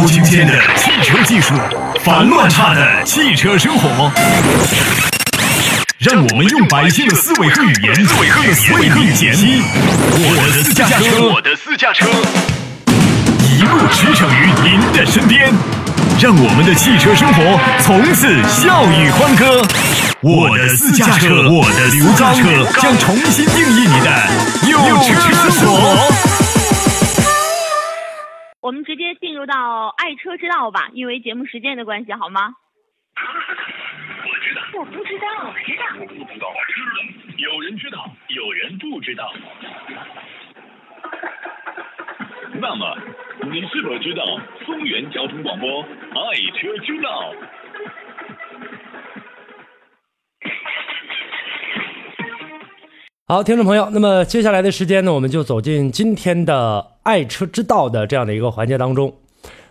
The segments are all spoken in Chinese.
超精尖的汽车技术，烦乱差的汽车生活，让我们用百姓的思维和语言，为你解析我的私家车，我的私家车，一路驰骋于您的身边，让我们的汽车生活从此笑语欢歌。我的私家车，我的刘刚车将重新定义你的有车生活。我们直接进入到爱车之道吧，因为节目时间的关系，好吗？我知道，我不知道，知道。不知道，知道。有人知道，有人不知道。那么，你是否知道松原交通广播《爱车之道》？好，听众朋友，那么接下来的时间呢，我们就走进今天的爱车之道的这样的一个环节当中。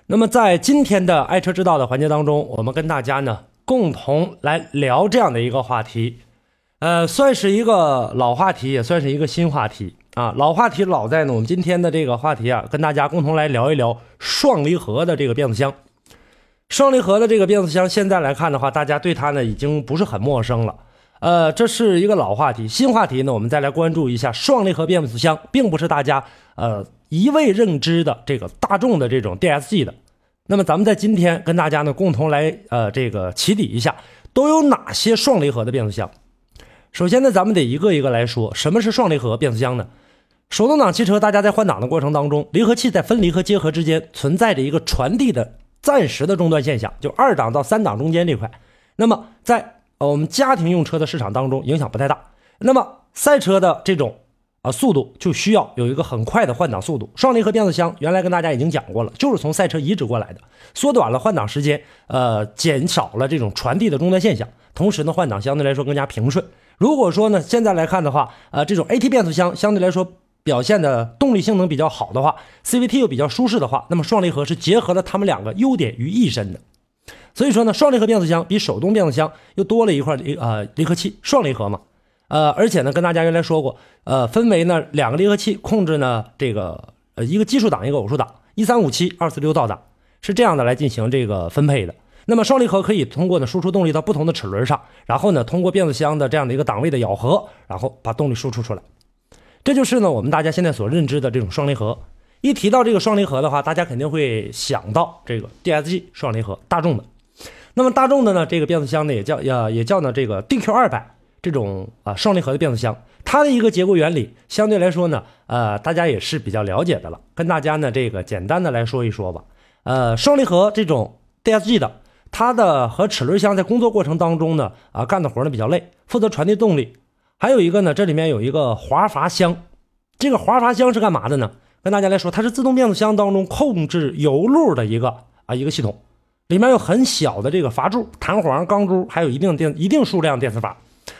那么在今天的爱车之道的环节当中，我们跟大家呢共同来聊这样的一个话题，呃，算是一个老话题，也算是一个新话题啊。老话题老在呢，我们今天的这个话题啊，跟大家共同来聊一聊双离合的这个变速箱。双离合的这个变速箱，现在来看的话，大家对它呢已经不是很陌生了。呃，这是一个老话题，新话题呢，我们再来关注一下双离合变速箱，并不是大家呃一味认知的这个大众的这种 DSG 的。那么咱们在今天跟大家呢共同来呃这个起底一下，都有哪些双离合的变速箱？首先呢，咱们得一个一个来说，什么是双离合变速箱呢？手动挡汽车，大家在换挡的过程当中，离合器在分离和结合之间存在着一个传递的暂时的中断现象，就二档到三档中间这块。那么在呃，我们家庭用车的市场当中影响不太大。那么赛车的这种啊速度就需要有一个很快的换挡速度。双离合变速箱原来跟大家已经讲过了，就是从赛车移植过来的，缩短了换挡时间，呃，减少了这种传递的中断现象，同时呢换挡相对来说更加平顺。如果说呢现在来看的话，呃，这种 AT 变速箱相对来说表现的动力性能比较好的话，CVT 又比较舒适的话，那么双离合是结合了它们两个优点于一身的。所以说呢，双离合变速箱比手动变速箱又多了一块离呃离合器，双离合嘛，呃，而且呢，跟大家原来说过，呃，分为呢两个离合器控制呢这个呃一个奇数档一个偶数档，一三五七二四六倒档是这样的来进行这个分配的。那么双离合可以通过呢输出动力到不同的齿轮上，然后呢通过变速箱的这样的一个档位的咬合，然后把动力输出出来。这就是呢我们大家现在所认知的这种双离合。一提到这个双离合的话，大家肯定会想到这个 DSG 双离合，大众的。那么大众的呢，这个变速箱呢也叫呀，也叫呢这个 DQ 二百这种啊双离合的变速箱，它的一个结构原理相对来说呢，呃，大家也是比较了解的了，跟大家呢这个简单的来说一说吧。呃，双离合这种 DSG 的，它的和齿轮箱在工作过程当中呢，啊干的活呢比较累，负责传递动力。还有一个呢，这里面有一个滑阀箱，这个滑阀箱是干嘛的呢？跟大家来说，它是自动变速箱当中控制油路的一个啊一个系统，里面有很小的这个阀柱、弹簧、钢珠，还有一定电一定数量电磁阀。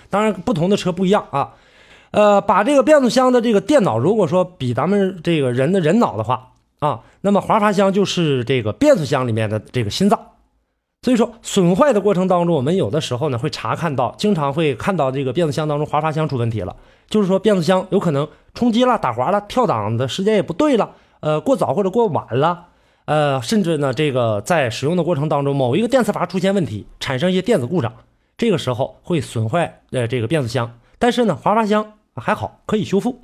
当然，不同的车不一样啊。呃，把这个变速箱的这个电脑，如果说比咱们这个人的人脑的话啊，那么滑阀箱就是这个变速箱里面的这个心脏。所以说，损坏的过程当中，我们有的时候呢会查看到，经常会看到这个变速箱当中滑阀箱出问题了，就是说变速箱有可能冲击了、打滑了、跳档的时间也不对了，呃，过早或者过晚了，呃，甚至呢这个在使用的过程当中，某一个电磁阀出现问题，产生一些电子故障，这个时候会损坏呃这个变速箱，但是呢滑阀箱还好可以修复。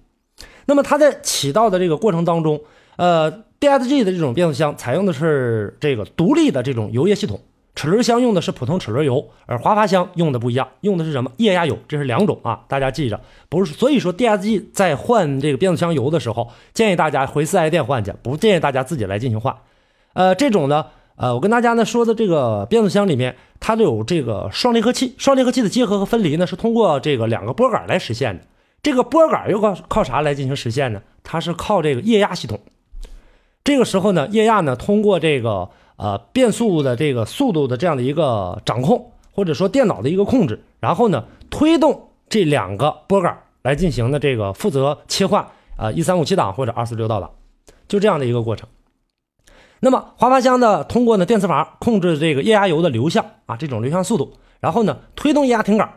那么它在起到的这个过程当中，呃，DSG 的这种变速箱采用的是这个独立的这种油液系统。齿轮箱用的是普通齿轮油，而滑阀箱用的不一样，用的是什么液压油？这是两种啊，大家记着，不是。所以说，DSG 在换这个变速箱油的时候，建议大家回四 S 店换去，不建议大家自己来进行换。呃，这种呢，呃，我跟大家呢说的这个变速箱里面，它都有这个双离合器，双离合器的结合和分离呢是通过这个两个拨杆来实现的。这个拨杆又靠靠啥来进行实现呢？它是靠这个液压系统。这个时候呢，液压呢通过这个。呃，变速的这个速度的这样的一个掌控，或者说电脑的一个控制，然后呢，推动这两个拨杆来进行的这个负责切换啊，一三五七档或者二四六倒档，就这样的一个过程。那么滑阀箱呢，通过呢电磁阀控制这个液压油的流向啊，这种流向速度，然后呢推动液压停杆，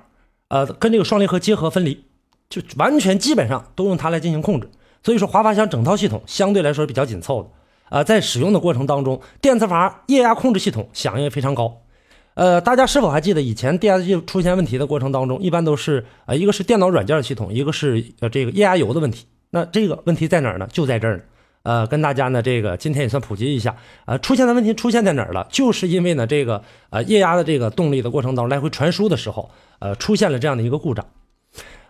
呃，跟这个双离合结合分离，就完全基本上都用它来进行控制。所以说滑阀箱整套系统相对来说比较紧凑的。呃，在使用的过程当中，电磁阀液压控制系统响应非常高。呃，大家是否还记得以前电压计出现问题的过程当中，一般都是呃，一个是电脑软件系统，一个是呃这个液压油的问题。那这个问题在哪儿呢？就在这儿呢。呃，跟大家呢这个今天也算普及一下。呃，出现的问题出现在哪儿了？就是因为呢这个呃液压的这个动力的过程当中来回传输的时候，呃出现了这样的一个故障。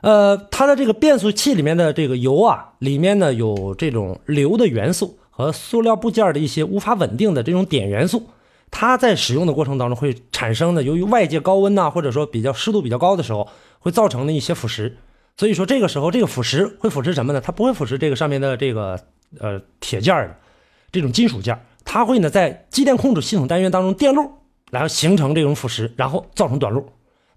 呃，它的这个变速器里面的这个油啊，里面呢有这种硫的元素和塑料部件的一些无法稳定的这种碘元素，它在使用的过程当中会产生的，由于外界高温呐，或者说比较湿度比较高的时候，会造成的一些腐蚀。所以说这个时候这个腐蚀会腐蚀什么呢？它不会腐蚀这个上面的这个呃铁件的这种金属件，它会呢在机电控制系统单元当中电路，然后形成这种腐蚀，然后造成短路。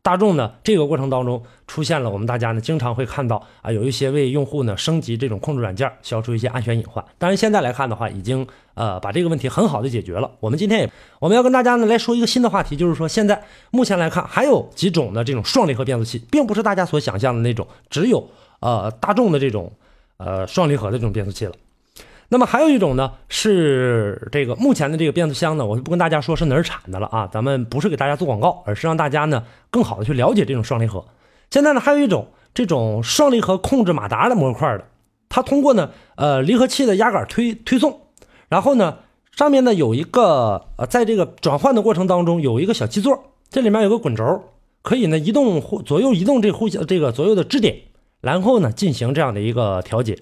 大众呢，这个过程当中出现了，我们大家呢经常会看到啊，有一些为用户呢升级这种控制软件，消除一些安全隐患。当然，现在来看的话，已经呃把这个问题很好的解决了。我们今天也我们要跟大家呢来说一个新的话题，就是说现在目前来看，还有几种的这种双离合变速器，并不是大家所想象的那种只有呃大众的这种呃双离合的这种变速器了。那么还有一种呢，是这个目前的这个变速箱呢，我就不跟大家说是哪儿产的了啊，咱们不是给大家做广告，而是让大家呢更好的去了解这种双离合。现在呢，还有一种这种双离合控制马达的模块的，它通过呢呃离合器的压杆推推送，然后呢上面呢有一个呃在这个转换的过程当中有一个小基座，这里面有个滚轴，可以呢移动或左右移动这互相这个左右的支点，然后呢进行这样的一个调节。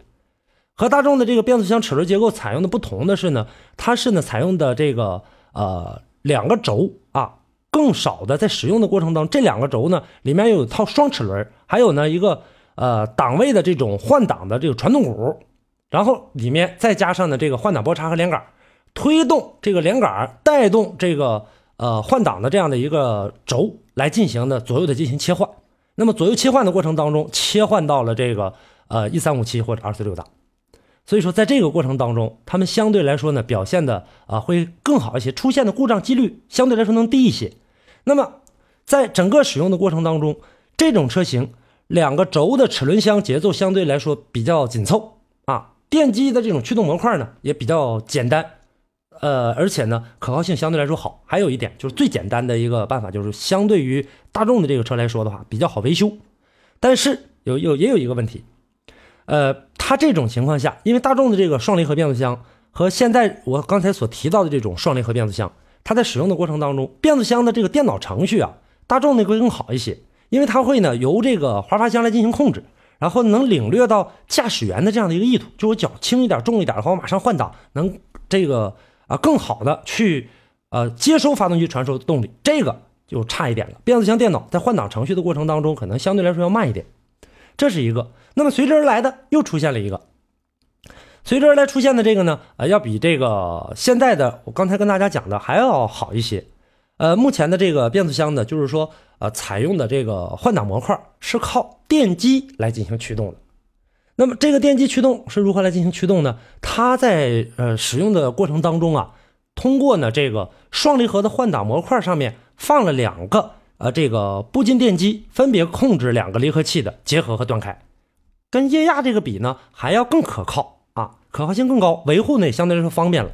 和大众的这个变速箱齿轮结构采用的不同的是呢，它是呢采用的这个呃两个轴啊，更少的在使用的过程当中，这两个轴呢里面有一套双齿轮，还有呢一个呃档位的这种换挡的这个传动鼓，然后里面再加上呢这个换挡拨叉和连杆，推动这个连杆带动这个呃换挡的这样的一个轴来进行的左右的进行切换。那么左右切换的过程当中，切换到了这个呃一三五七或者二四六档。所以说，在这个过程当中，他们相对来说呢，表现的啊会更好一些，出现的故障几率相对来说能低一些。那么，在整个使用的过程当中，这种车型两个轴的齿轮箱节奏相对来说比较紧凑啊，电机的这种驱动模块呢也比较简单，呃，而且呢可靠性相对来说好。还有一点就是最简单的一个办法，就是相对于大众的这个车来说的话，比较好维修。但是有有也有一个问题。呃，它这种情况下，因为大众的这个双离合变速箱和现在我刚才所提到的这种双离合变速箱，它在使用的过程当中，变速箱的这个电脑程序啊，大众那会更好一些，因为它会呢由这个滑阀箱来进行控制，然后能领略到驾驶员的这样的一个意图，就我脚轻一点、重一点的话，我马上换挡，能这个啊更好的去呃接收发动机传输的动力，这个就差一点了。变速箱电脑在换挡程序的过程当中，可能相对来说要慢一点，这是一个。那么随之而来的又出现了一个，随之而来出现的这个呢，呃，要比这个现在的我刚才跟大家讲的还要好一些。呃，目前的这个变速箱呢，就是说，呃，采用的这个换挡模块是靠电机来进行驱动的。那么这个电机驱动是如何来进行驱动呢？它在呃使用的过程当中啊，通过呢这个双离合的换挡模块上面放了两个呃这个步进电机，分别控制两个离合器的结合和断开。跟液压这个比呢，还要更可靠啊，可靠性更高，维护呢也相对来说方便了。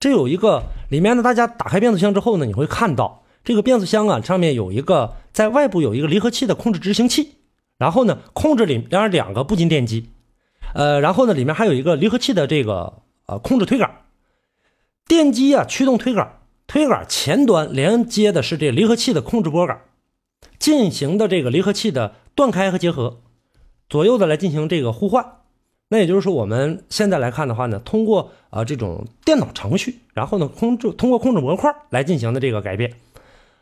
这有一个里面呢，大家打开变速箱之后呢，你会看到这个变速箱啊上面有一个在外部有一个离合器的控制执行器，然后呢控制里边两个步进电机，呃，然后呢里面还有一个离合器的这个呃控制推杆，电机啊驱动推杆，推杆前端连接的是这离合器的控制拨杆，进行的这个离合器的断开和结合。左右的来进行这个互换，那也就是说，我们现在来看的话呢，通过啊这种电脑程序，然后呢控制通过控制模块来进行的这个改变，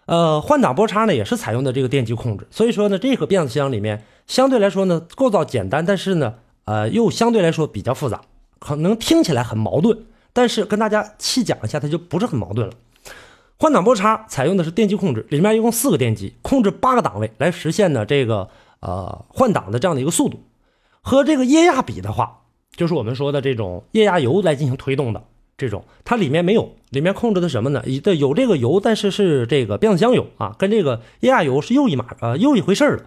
呃换挡拨叉呢也是采用的这个电机控制，所以说呢这个变速箱里面相对来说呢构造简单，但是呢呃又相对来说比较复杂，可能听起来很矛盾，但是跟大家细讲一下，它就不是很矛盾了。换挡拨叉采用的是电机控制，里面一共四个电机，控制八个档位来实现呢这个。呃，换挡的这样的一个速度，和这个液压比的话，就是我们说的这种液压油来进行推动的这种，它里面没有，里面控制的什么呢？的有这个油，但是是这个变速箱油啊，跟这个液压油是又一码呃又一回事了。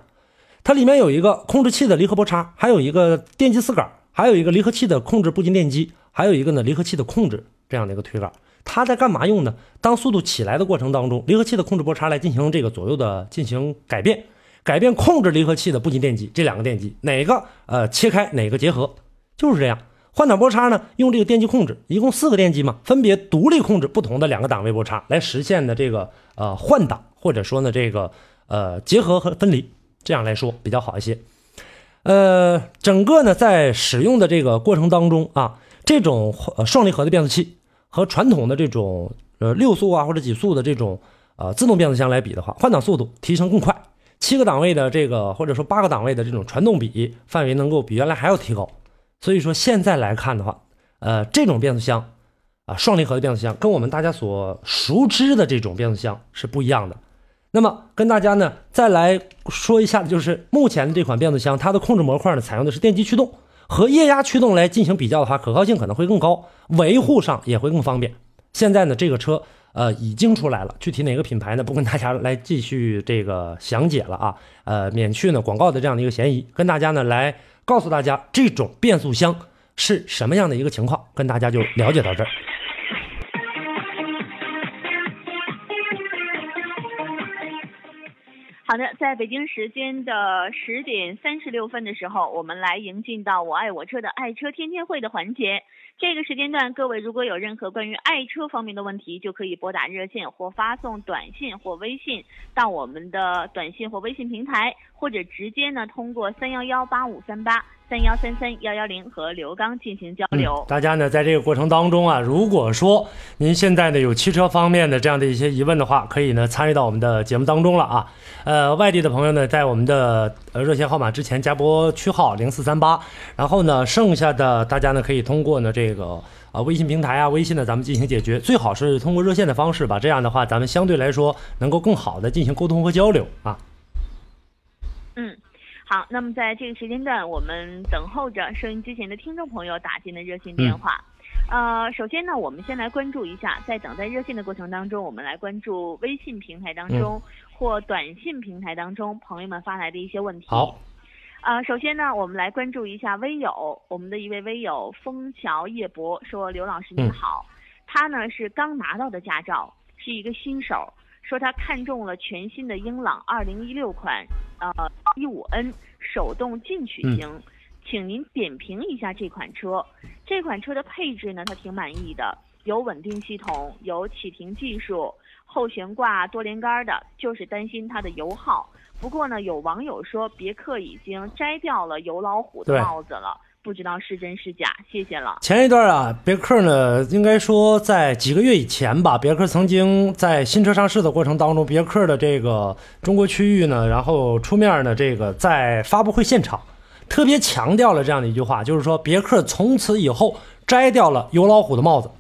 它里面有一个控制器的离合拨叉，还有一个电机丝杆，还有一个离合器的控制步进电机，还有一个呢离合器的控制这样的一个推杆，它在干嘛用呢？当速度起来的过程当中，离合器的控制波叉来进行这个左右的进行改变，改变控制离合器的步进电机，这两个电机哪个呃切开哪个结合，就是这样。换挡波叉呢，用这个电机控制，一共四个电机嘛，分别独立控制不同的两个档位波叉，来实现的这个呃换挡，或者说呢这个呃结合和分离，这样来说比较好一些。呃，整个呢在使用的这个过程当中啊，这种呃双离合的变速器和传统的这种呃六速啊或者几速的这种呃自动变速箱来比的话，换挡速度提升更快，七个档位的这个或者说八个档位的这种传动比范围能够比原来还要提高。所以说现在来看的话，呃，这种变速箱啊，双离合的变速箱跟我们大家所熟知的这种变速箱是不一样的。那么跟大家呢再来说一下，就是目前的这款变速箱，它的控制模块呢采用的是电机驱动，和液压驱动来进行比较的话，可靠性可能会更高，维护上也会更方便。现在呢，这个车呃已经出来了，具体哪个品牌呢，不跟大家来继续这个详解了啊，呃，免去呢广告的这样的一个嫌疑，跟大家呢来。告诉大家这种变速箱是什么样的一个情况，跟大家就了解到这儿。好的，在北京时间的十点三十六分的时候，我们来迎进到“我爱我车”的爱车天天会的环节。这个时间段，各位如果有任何关于爱车方面的问题，就可以拨打热线或发送短信或微信到我们的短信或微信平台，或者直接呢通过三幺幺八五三八。三幺三三幺幺零和刘刚进行交流。大家呢，在这个过程当中啊，如果说您现在呢有汽车方面的这样的一些疑问的话，可以呢参与到我们的节目当中了啊。呃，外地的朋友呢，在我们的呃热线号码之前加拨区号零四三八，然后呢，剩下的大家呢可以通过呢这个啊微信平台啊微信呢咱们进行解决，最好是通过热线的方式吧，这样的话咱们相对来说能够更好的进行沟通和交流啊。嗯。好，那么在这个时间段，我们等候着收音机前的听众朋友打进的热线电话。呃，首先呢，我们先来关注一下，在等待热线的过程当中，我们来关注微信平台当中或短信平台当中朋友们发来的一些问题。好，呃，首先呢，我们来关注一下微友，我们的一位微友枫桥叶博说：“刘老师您好，他呢是刚拿到的驾照，是一个新手。”说他看中了全新的英朗二零一六款，呃，一五 N 手动进取型，请您点评一下这款车。这款车的配置呢，他挺满意的，有稳定系统，有启停技术，后悬挂多连杆的，就是担心它的油耗。不过呢，有网友说别克已经摘掉了油老虎的帽子了。不知道是真是假，谢谢了。前一段啊，别克呢，应该说在几个月以前吧，别克曾经在新车上市的过程当中，别克的这个中国区域呢，然后出面呢，这个在发布会现场特别强调了这样的一句话，就是说别克从此以后摘掉了油老虎的帽子。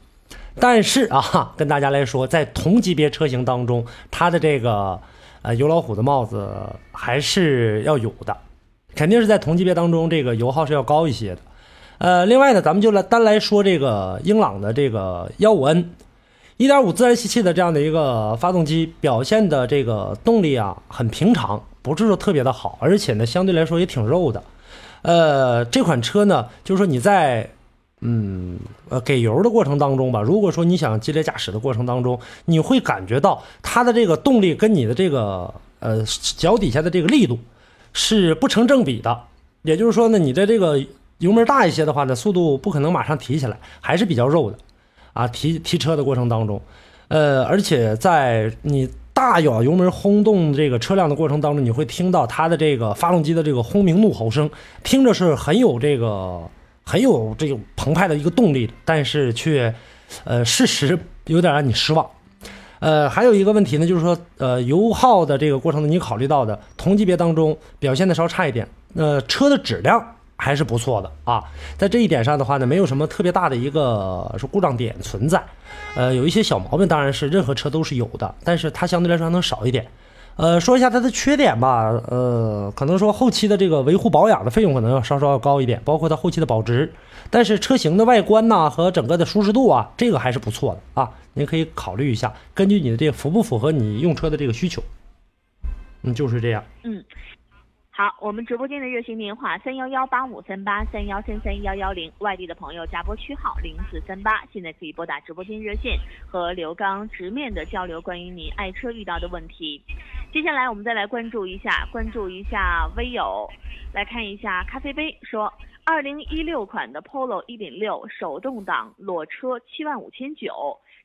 但是啊，跟大家来说，在同级别车型当中，它的这个呃油老虎的帽子还是要有的。肯定是在同级别当中，这个油耗是要高一些的。呃，另外呢，咱们就来单来说这个英朗的这个幺五 N，一点五自然吸气的这样的一个发动机，表现的这个动力啊很平常，不是说特别的好，而且呢相对来说也挺肉的。呃，这款车呢，就是说你在嗯呃给油的过程当中吧，如果说你想激烈驾驶的过程当中，你会感觉到它的这个动力跟你的这个呃脚底下的这个力度。是不成正比的，也就是说呢，你的这个油门大一些的话呢，速度不可能马上提起来，还是比较肉的，啊，提提车的过程当中，呃，而且在你大咬油门轰动这个车辆的过程当中，你会听到它的这个发动机的这个轰鸣怒吼声，听着是很有这个很有这种澎湃的一个动力，但是却，呃，事实有点让你失望。呃，还有一个问题呢，就是说，呃，油耗的这个过程呢，你考虑到的同级别当中表现的稍差一点，呃，车的质量还是不错的啊，在这一点上的话呢，没有什么特别大的一个说故障点存在，呃，有一些小毛病，当然是任何车都是有的，但是它相对来说还能少一点。呃，说一下它的缺点吧，呃，可能说后期的这个维护保养的费用可能要稍稍要高一点，包括它后期的保值。但是车型的外观呐和整个的舒适度啊，这个还是不错的啊，您可以考虑一下，根据你的这个符不符合你用车的这个需求。嗯，就是这样。嗯，好，我们直播间的热线电话三幺幺八五三八三幺三三幺幺零，外地的朋友加拨区号零四三八，现在可以拨打直播间热线和刘刚直面的交流关于你爱车遇到的问题。接下来我们再来关注一下，关注一下微友，来看一下咖啡杯说，二零一六款的 Polo 一点六手动挡裸车七万五千九，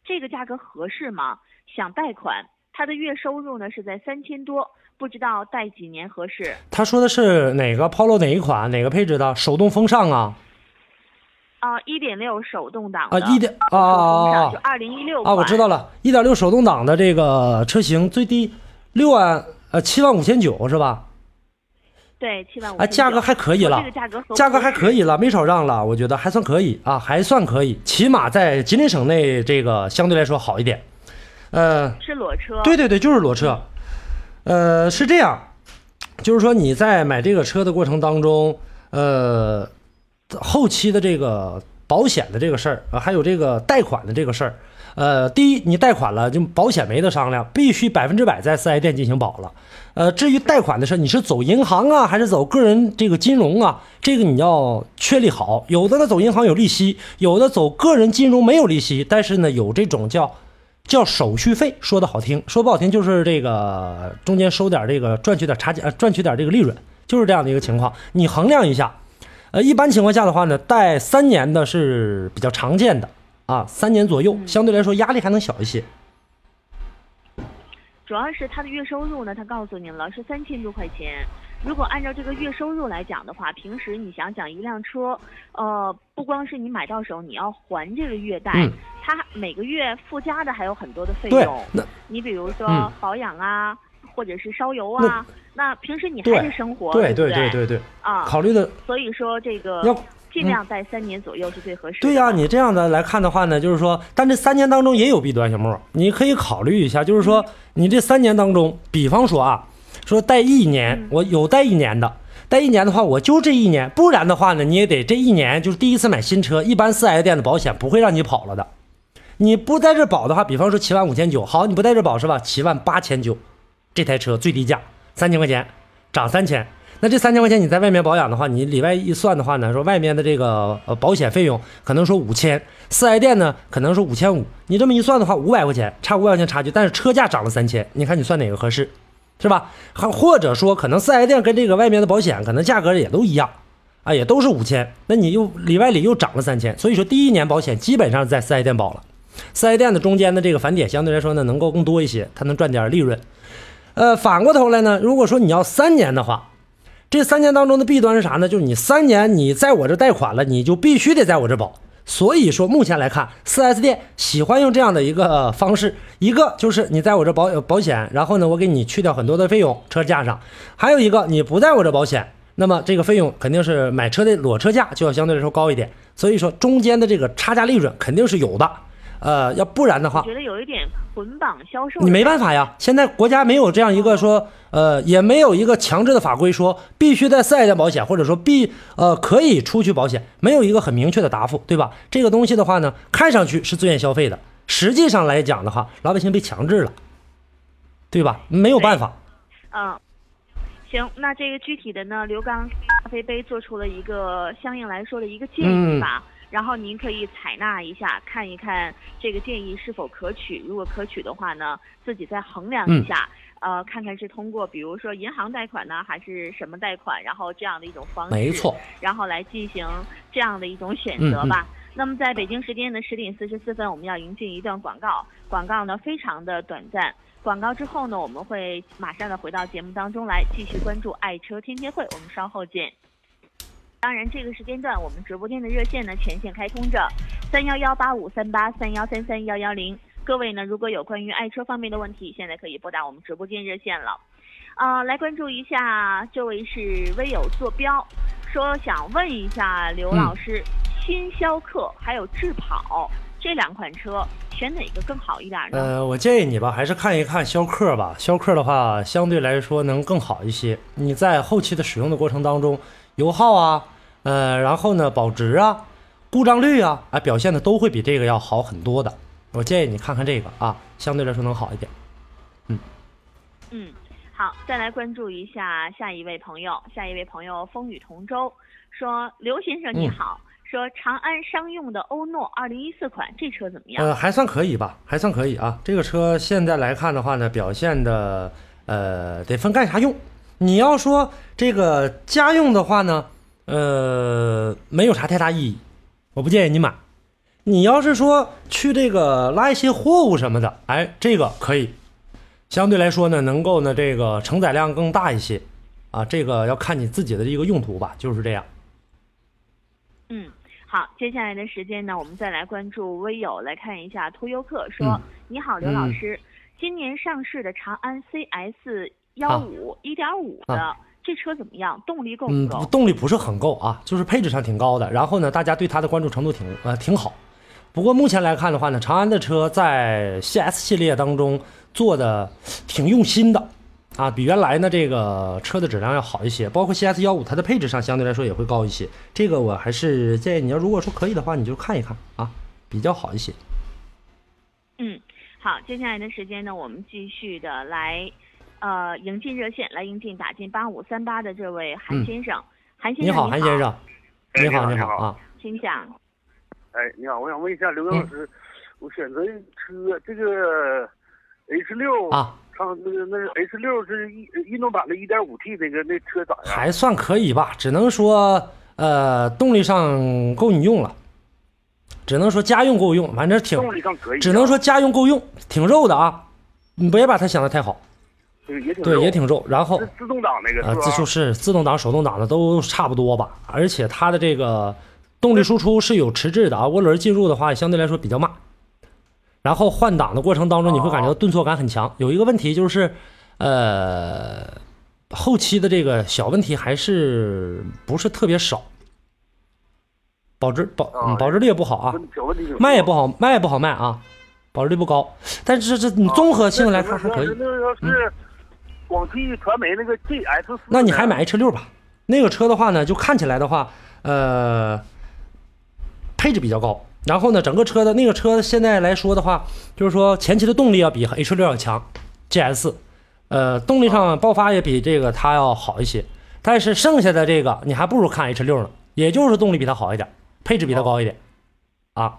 这个价格合适吗？想贷款，他的月收入呢是在三千多。不知道贷几年合适？他说的是哪个 Polo 哪一款哪个配置的手动风尚啊？啊，一点六手动挡啊，一点啊啊就二零一六啊，我知道了，一点六手动挡的这个车型最低六万呃七万五千九是吧？对，七万五。啊，价格还可以了，这个价格价格还可以了，没少让了，我觉得还算可以啊，还算可以，起码在吉林省内这个相对来说好一点。呃，是裸车。对对对，就是裸车。呃，是这样，就是说你在买这个车的过程当中，呃，后期的这个保险的这个事儿啊，还有这个贷款的这个事儿，呃，第一，你贷款了就保险没得商量，必须百分之百在四 S 店进行保了。呃，至于贷款的事你是走银行啊，还是走个人这个金融啊？这个你要确立好。有的呢走银行有利息，有的走个人金融没有利息，但是呢有这种叫。叫手续费，说的好听，说不好听就是这个中间收点这个赚取点差价，赚取点这个利润，就是这样的一个情况。你衡量一下，呃，一般情况下的话呢，贷三年的是比较常见的啊，三年左右，相对来说压力还能小一些。主要是他的月收入呢，他告诉您了是三千多块钱。如果按照这个月收入来讲的话，平时你想想一辆车，呃，不光是你买到手，你要还这个月贷，它每个月附加的还有很多的费用。那你比如说保养啊，或者是烧油啊，那平时你还得生活，对对对对对啊，考虑的。所以说这个要尽量在三年左右是最合适的。对呀，你这样的来看的话呢，就是说，但这三年当中也有弊端，小莫，你可以考虑一下，就是说，你这三年当中，比方说啊。说贷一年，我有贷一年的，贷一年的话，我就这一年，不然的话呢，你也得这一年就是第一次买新车，一般四 S 店的保险不会让你跑了的。你不在这保的话，比方说七万五千九，好，你不在这保是吧？七万八千九，这台车最低价三千块钱，涨三千，那这三千块钱你在外面保养的话，你里外一算的话呢，说外面的这个呃保险费用可能说五千，四 S 店呢可能说五千五，你这么一算的话，五百块钱差五百块钱差距，但是车价涨了三千，你看你算哪个合适？是吧？还或者说，可能四 S 店跟这个外面的保险可能价格也都一样，啊，也都是五千，那你又里外里又涨了三千，所以说第一年保险基本上在四 S 店保了，四 S 店的中间的这个返点相对来说呢能够更多一些，它能赚点利润。呃，反过头来呢，如果说你要三年的话，这三年当中的弊端是啥呢？就是你三年你在我这贷款了，你就必须得在我这保。所以说，目前来看，4S 店喜欢用这样的一个方式，一个就是你在我这保保险，然后呢，我给你去掉很多的费用，车价上；还有一个你不在我这保险，那么这个费用肯定是买车的裸车价就要相对来说高一点。所以说，中间的这个差价利润肯定是有的。呃，要不然的话，觉得有一点捆绑销售。你没办法呀，现在国家没有这样一个说，呃，也没有一个强制的法规说必须在四 S 店保险，或者说必呃可以出去保险，没有一个很明确的答复，对吧？这个东西的话呢，看上去是自愿消费的，实际上来讲的话，老百姓被强制了，对吧？没有办法。嗯，行，那这个具体的呢，刘刚咖啡杯做出了一个相应来说的一个建议吧。然后您可以采纳一下，看一看这个建议是否可取。如果可取的话呢，自己再衡量一下，呃，看看是通过比如说银行贷款呢，还是什么贷款，然后这样的一种方式，没错，然后来进行这样的一种选择吧。那么在北京时间的十点四十四分，我们要迎进一段广告，广告呢非常的短暂。广告之后呢，我们会马上的回到节目当中来，继续关注爱车天天会。我们稍后见。当然，这个时间段我们直播间的热线呢全线开通着，三幺幺八五三八三幺三三幺幺零。各位呢，如果有关于爱车方面的问题，现在可以拨打我们直播间热线了。啊，来关注一下，这位是微友坐标，说想问一下刘老师，新逍客还有智跑这两款车，选哪个更好一点呢？呃，我建议你吧，还是看一看逍客吧。逍客的话，相对来说能更好一些。你在后期的使用的过程当中。油耗啊，呃，然后呢，保值啊，故障率啊，啊，表现的都会比这个要好很多的。我建议你看看这个啊，相对来说能好一点。嗯，嗯。好，再来关注一下下一位朋友，下一位朋友风雨同舟说：“刘先生你嗯好，说长安商用的欧诺二零一四款这车怎么样？呃，还算可以吧，还算可以啊。这个车现在来看的话呢，表现的呃得分干啥用。你要说这个家用的话呢，呃，没有啥太大意义，我不建议你买。你要是说去这个拉一些货物什么的，哎，这个可以，相对来说呢，能够呢这个承载量更大一些，啊，这个要看你自己的一个用途吧，就是这样。嗯，好，接下来的时间呢，我们再来关注微友，来看一下途优客说：“嗯你好，刘老师，今年上市的长安 CS 幺五一点五的、这车怎么样？动力够不嗯够？，动力不是很够啊，就是配置上挺高的。然后呢，大家对它的关注程度挺呃挺好。不过目前来看的话呢，长安的车在 CS 系列当中做的挺用心的啊，比原来呢这个车的质量要好一些。包括 CS 幺五，它的配置上相对来说也会高一些。这个我还是建议你要如果说可以的话，你就看一看啊，比较好一些。嗯，好，接下来的时间呢，我们继续的来，呃，迎进热线，来迎进打进八五三八的这位韩嗯先生。韩先生，你好，韩先生，哎你好，你好啊。请讲。哎，你好，我想问一下刘嗯老师，我选择车这个 H 六啊，上那个那个 H 六是运运动版的 1.5T 那个那车咋样？还算可以吧，只能说呃动力上够你用了，只能说家用够用，反正挺，动力上可以啊，只能说家用够用，挺肉的啊，你别把它想的太好，对，对也挺肉也挺肉。然后是自动挡那个呃，自是吧？数是自动挡、手动挡的都差不多吧，而且它的这个动力输出是有迟滞的啊，涡轮进入的话相对来说比较慢。然后换挡的过程当中，你会感觉到顿挫感很强。有一个问题就是，呃，后期的这个小问题还是不是特别少，保值保保值率也不好啊，卖也不好卖也不好卖啊，保值率不高。但是这你综合性来看还可以。广汽传媒那个 GS 四，那你还买 H 六吧？那个车的话呢，就看起来的话，呃，配置比较高。然后呢，整个车的那个车现在来说的话，就是说前期的动力要比 H 六要强，GS，呃，动力上爆发也比这个它要好一些。但是剩下的这个你还不如看 H 六呢，也就是动力比它好一点，配置比它高一点，啊。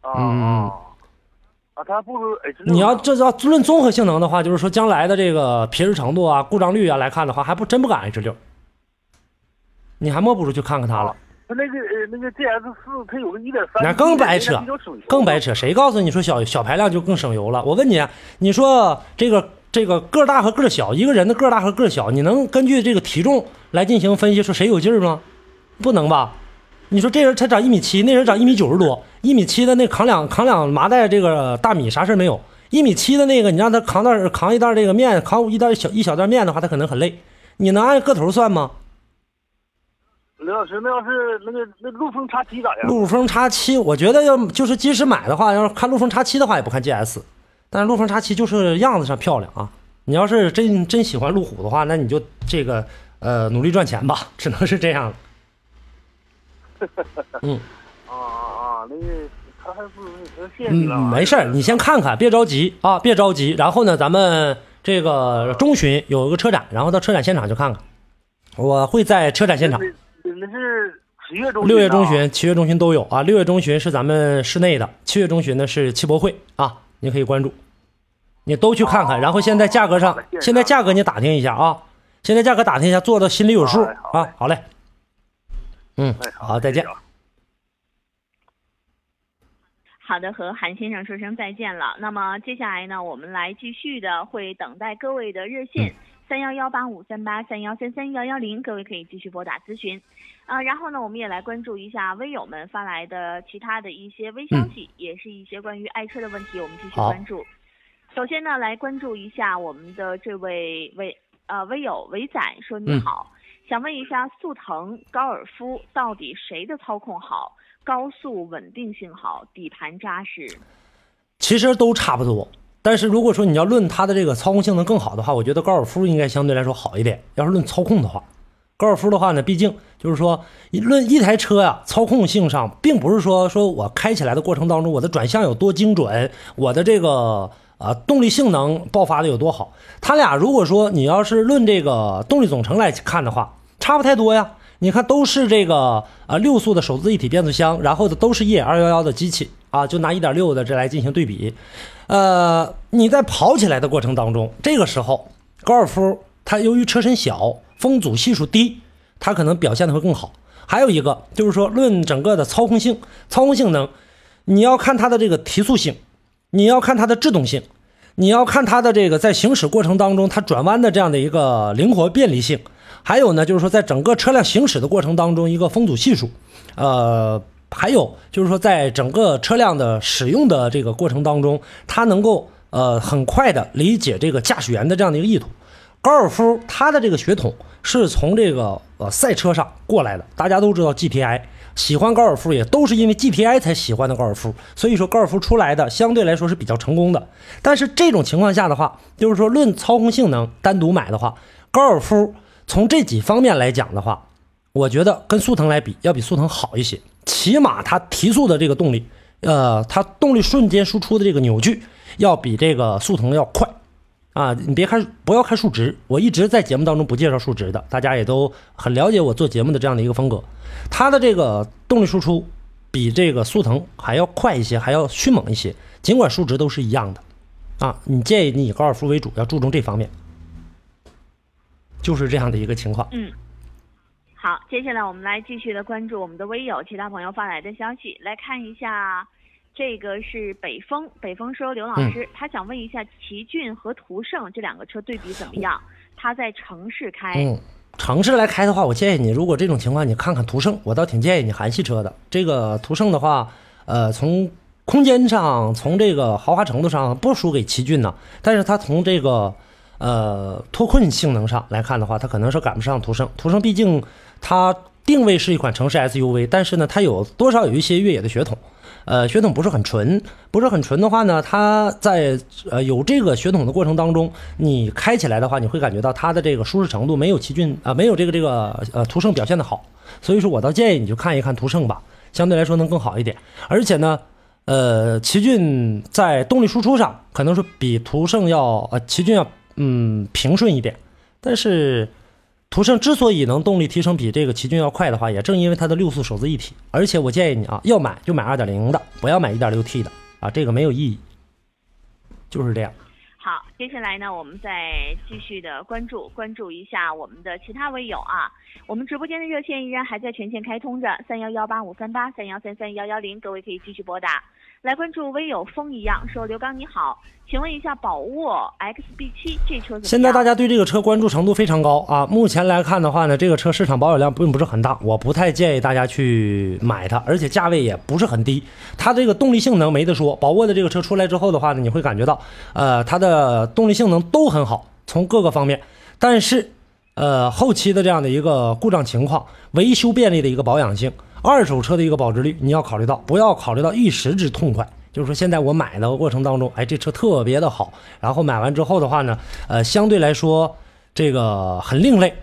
啊嗯啊啊，它不如 H 六。你要这要论综合性能的话，就是说将来的这个皮实程度啊、故障率啊来看的话，还不真不敢 H 六，你还莫不如去看看它了。它那个呃那个 GS 四，它有个1.3，那更白扯更白扯，谁告诉你说小小排量就更省油了？我问你，啊你说这个这个个大和个小，一个人的个大和个小，你能根据这个体重来进行分析，说谁有劲儿吗？不能吧？你说这人才长一米七，那人长一米九十多，一米七的那扛两扛两麻袋这个大米啥事儿没有？一米七的那个，你让他扛袋扛一袋这个面，扛一袋小一小袋面的话，他可能很累。你能按个头算吗？刘老师，那要是那个那陆风叉七咋样？陆风叉七，我觉得要就是即使买的话，要是看陆风叉七的话，也不看 GS，但是陆风叉七就是样子上漂亮啊。你要是真真喜欢路虎的话，那你就这个呃努力赚钱吧，只能是这样了。啊那个他还不是谢谢你嗯，没事儿，你先看看，别着急啊，别着急。然后呢，咱们这个中旬有一个车展，然后到车展现场去看看。我会在车展现场，那那是七月中旬啊六月中旬、七月中旬都有啊。六月中旬是咱们室内的，七月中旬呢是汽博会啊，你可以关注，你都去看看。然后现在价格上现在价格你打听一下啊，现在价格打听一下，做的心里有数啊。好嘞，嗯，哎好，再见谢。谢啊好的，和韩先生说声再见了。那么接下来呢，我们来继续的会等待各位的热线三幺幺八五三八三幺三三幺幺零，各位可以继续拨打咨询。啊，然后呢，我们也来关注一下微友们发来的其他的一些微消息，也是一些关于爱车的问题，我们继续关注。首先呢，来关注一下我们的这位微呃微友伟仔说你嗯好，想问一下速腾、高尔夫到底谁的操控好？高速稳定性好，底盘扎实。其实都差不多。但是如果说你要论它的这个操控性能更好的话，我觉得高尔夫应该相对来说好一点。要是论操控的话，高尔夫的话呢，毕竟就是说，论一台车呀、操控性上，并不是说说我开起来的过程当中，我的转向有多精准，我的这个啊动力性能爆发的有多好。它俩如果说你要是论这个动力总成来看的话，差不太多呀。你看都是这个呃六速的手自一体变速箱，然后的都是 E 二幺幺的机器啊，就拿一点六的这来进行对比。呃，你在跑起来的过程当中，这个时候高尔夫它由于车身小，风阻系数低，它可能表现的会更好。还有一个就是说，论整个的操控性、操控性能，你要看它的这个提速性，你要看它的制动性，你要看它的这个在行驶过程当中它转弯的这样的一个灵活便利性，还有呢就是说在整个车辆行驶的过程当中一个风阻系数，呃。还有就是说，在整个车辆的使用的这个过程当中，它能够呃很快的理解这个驾驶员的这样的一个意图。高尔夫它的这个血统是从这个呃赛车上过来的，大家都知道 GTI 喜欢高尔夫也都是因为 GTI 才喜欢的高尔夫，所以说高尔夫出来的相对来说是比较成功的。但是这种情况下的话，就是说论操控性能单独买的话，高尔夫从这几方面来讲的话，我觉得跟速腾来比要比速腾好一些。起码它提速的这个动力，呃，它动力瞬间输出的这个扭矩要比这个速腾要快，啊，你别看不要看数值，我一直在节目当中不介绍数值的，大家也都很了解我做节目的这样的一个风格，它的这个动力输出比这个速腾还要快一些，还要迅猛一些，尽管数值都是一样的，啊，你建议你以高尔夫为主，要注重这方面，就是这样的一个情况。嗯。好，接下来我们来继续的关注我们的微友，其他朋友发来的消息，来看一下，这个是北风，北风说刘老师，他想问一下奇骏和途胜这两个车对比怎么样？他在城市开，嗯，城市来开的话，我建议你，如果这种情况，你看看途胜，我倒挺建议你韩系车的。这个途胜的话，呃，从空间上，从这个豪华程度上不输给奇骏呢，但是它从这个呃脱困性能上来看的话，它可能是赶不上途胜。途胜毕竟。它定位是一款城市 SUV，但是呢，它有多少有一些越野的血统，呃，血统不是很纯，不是很纯的话呢，它在呃有这个血统的过程当中，你开起来的话，你会感觉到它的这个舒适程度没有奇骏啊，没有这个这个呃途胜表现的好，所以说我倒建议你就看一看途胜吧，相对来说能更好一点，而且呢，呃，奇骏在动力输出上可能是比途胜要呃奇骏要嗯平顺一点，但是。途胜之所以能动力提升比这个奇骏要快的话，也正因为它的六速手自一体。而且我建议你啊，要买就买二点零的，不要买一点六 T 的啊，这个没有意义。就是这样。好，接下来呢，我们再继续的关注关注一下我们的其他微友啊。我们直播间的热线依然还在全线开通着，三幺幺八五三八三幺三三幺幺零，各位可以继续拨打。来关注微友风一样说，刘刚你好，请问一下宝沃 XB7 这车现在大家对这个车关注程度非常高啊。目前来看的话呢，这个车市场保有量并不是很大，我不太建议大家去买它，而且价位也不是很低。它这个动力性能没得说，宝沃的这个车出来之后的话呢，你会感觉到，呃，它的动力性能都很好，从各个方面。但是，呃，后期的这样的一个故障情况、维修便利的一个保养性。二手车的一个保值率，你要考虑到，不要考虑到一时之痛快。就是说，现在我买的过程当中，哎，这车特别的好，然后买完之后的话呢，呃，相对来说这个很另类，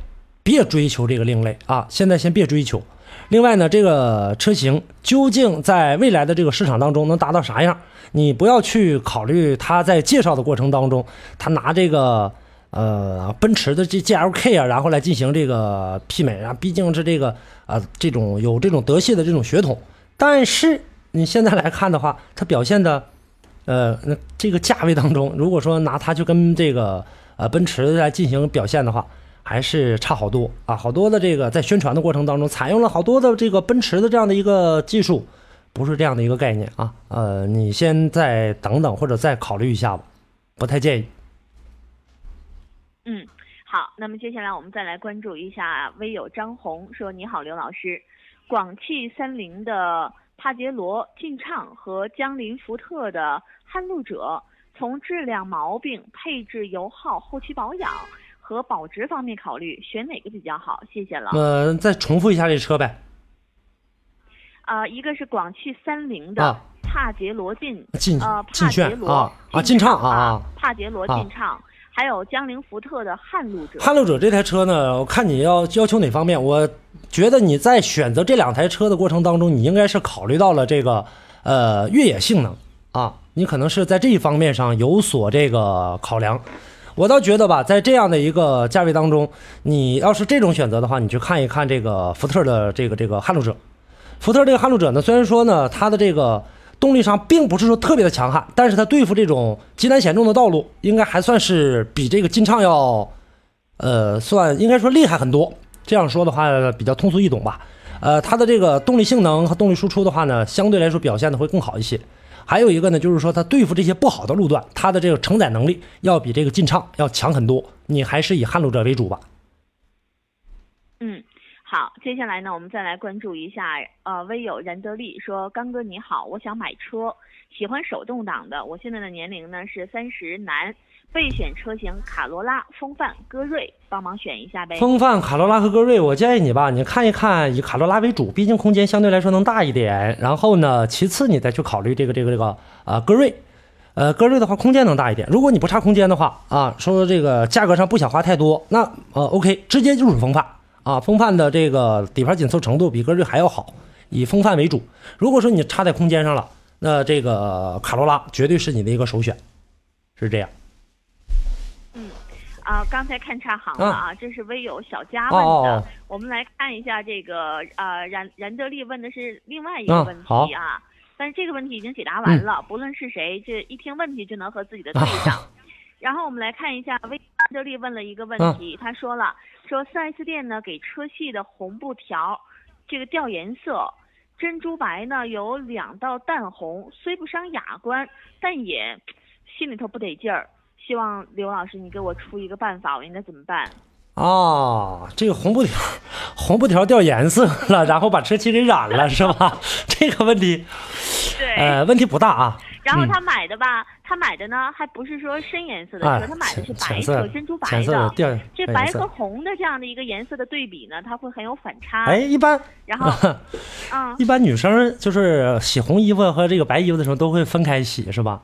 别追求这个另类啊。现在先别追求。另外呢，这个车型究竟在未来的这个市场当中能达到啥样？你不要去考虑它在介绍的过程当中，他拿这个。呃，奔驰的这 G L K 啊，然后来进行这个媲美啊，毕竟是这个啊，这种有这种德系的这种血统。但是你现在来看的话，它表现的，呃，那这个价位当中，如果说拿它去跟这个呃奔驰来进行表现的话，还是差好多啊。好多的这个在宣传的过程当中，采用了好多的这个奔驰的这样的一个技术，不是这样的一个概念啊。呃，你先再等等，或者再考虑一下吧，不太建议。嗯，好，那么接下来我们再来关注一下微友张红说：“你好，刘老师，广汽三菱的帕杰罗劲畅和江铃福特的撼路者，从质量、毛病、配置、油耗、后期保养和保值方面考虑，选哪个比较好？谢谢了。”呃，再重复一下这车呗。啊，一个是广汽三菱的帕杰罗劲劲呃帕杰罗啊啊劲畅啊啊帕杰罗劲畅。还有江铃福特的撼路者，撼路者这台车呢，我看你要要求哪方面？我觉得你在选择这两台车的过程当中，你应该是考虑到了这个呃越野性能啊，你可能是在这一方面上有所这个考量。我倒觉得吧，在这样的一个价位当中，你要是这种选择的话，你去看一看这个福特的这个这个撼路者。福特这个撼路者呢，虽然说呢，它的这个动力上并不是说特别的强悍，但是它对付这种极难险重的道路，应该还算是比这个劲畅要，呃，算应该说厉害很多。这样说的话比较通俗易懂吧。呃，它的这个动力性能和动力输出的话呢，相对来说表现的会更好一些。还有一个呢，就是说它对付这些不好的路段，它的这个承载能力要比这个劲畅要强很多。你还是以撼路者为主吧。嗯，好，接下来呢，我们再来关注一下，呃，微友然德利说，刚哥你好，我想买车，喜欢手动挡的，我现在的年龄呢是三十男。备选车型卡罗拉、风范、歌瑞，帮忙选一下呗。风范、卡罗拉和歌瑞，我建议你吧，你看一看以卡罗拉为主，毕竟空间相对来说能大一点。然后呢，其次你再去考虑这个这个这个啊歌瑞，呃歌瑞的话空间能大一点。如果你不差空间的话啊，说这个价格上不想花太多，那呃 OK，直接就是风范啊，风范的这个底盘紧凑程度比格瑞还要好，以风范为主。如果说你插在空间上了，那这个卡罗拉绝对是你的一个首选，是这样。嗯啊，刚才看差行了啊，这是微友小佳问的，我们来看一下这个呃，然然德利问的是另外一个问题啊，但是这个问题已经解答完了，不论是谁，这一听问题就能和自己的对上。然后我们来看一下微然德利问了一个问题，他说了，说 4S 店呢给车系的红布条这个掉颜色，珍珠白呢有两道淡红，虽不伤雅观，但也心里头不得劲儿。希望刘老师，你给我出一个办法，我应该怎么办？哦，这个红布条，红布条掉颜色了，然后把车漆给染了，是吧？这个问题，对，呃，问题不大啊。然后他买的吧，他买的呢，还不是说深颜色的车，他买的是白色，珍珠白的。这白和红的这样的一个颜色的对比呢，它会很有反差。哎，一般。然后，嗯，一般女生就是洗红衣服和这个白衣服的时候都会分开洗，是吧？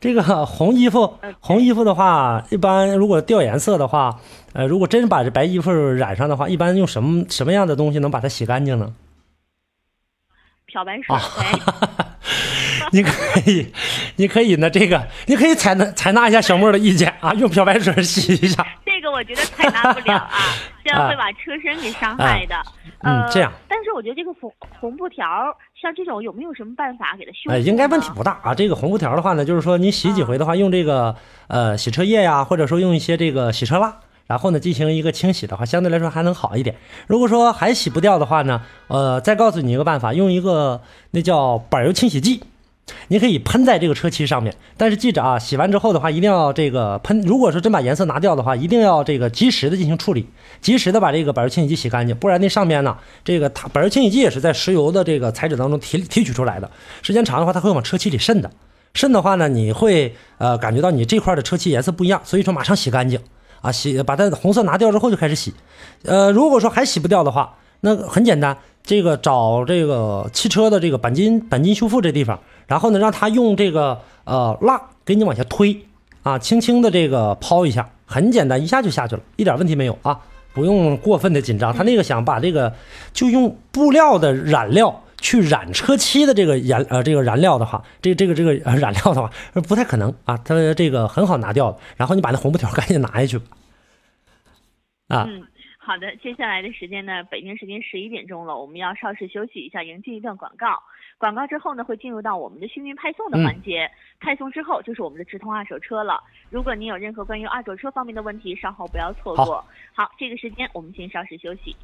这个红衣服，红衣服的话，一般如果掉颜色的话，呃，如果真把这白衣服染上的话，一般用什么什么样的东西能把它洗干净呢？漂白水。你可以，你可以呢，这个你可以采纳采纳一下小莫的意见啊，用漂白水洗一下。这个我觉得采纳不了啊，这样会把车身给伤害的。嗯，这样。但是我觉得这个红红布条。像这种有没有什么办法给它修？哎，应该问题不大啊。这个红布条的话呢，就是说你洗几回的话，用这个呃洗车液呀，或者说用一些这个洗车蜡，然后呢进行一个清洗的话，相对来说还能好一点。如果说还洗不掉的话呢，呃，再告诉你一个办法，用一个那叫板油清洗剂。你可以喷在这个车漆上面，但是记着啊，洗完之后的话，一定要这个喷。如果说真把颜色拿掉的话，一定要这个及时的进行处理，及时的把这个板油清洗剂洗干净，不然那上面呢，这个它板油清洗剂也是在石油的这个材质当中提提取出来的，时间长的话，它会往车漆里渗的。渗的话呢，你会呃感觉到你这块的车漆颜色不一样，所以说马上洗干净啊，洗把它红色拿掉之后就开始洗。呃，如果说还洗不掉的话，那很简单，这个找这个汽车的这个钣金钣金修复这地方。然后呢，让他用这个呃蜡给你往下推，啊，轻轻的这个抛一下，很简单，一下就下去了，一点问题没有啊，不用过分的紧张。他那个想把这个就用布料的染料去染车漆的这个颜呃这个燃料的话，这这个这个染料的话不太可能啊，它这个很好拿掉的。然后你把那红布条赶紧拿下去吧，啊。嗯，好的，接下来的时间呢，北京时间十一点钟了，我们要稍事休息一下，迎接一段广告。广告之后呢，会进入到我们的幸运派送的环节。派送之后就是我们的直通二手车了。如果您有任何关于二手车方面的问题，稍后不要错过。好，这个时间我们先稍事休息。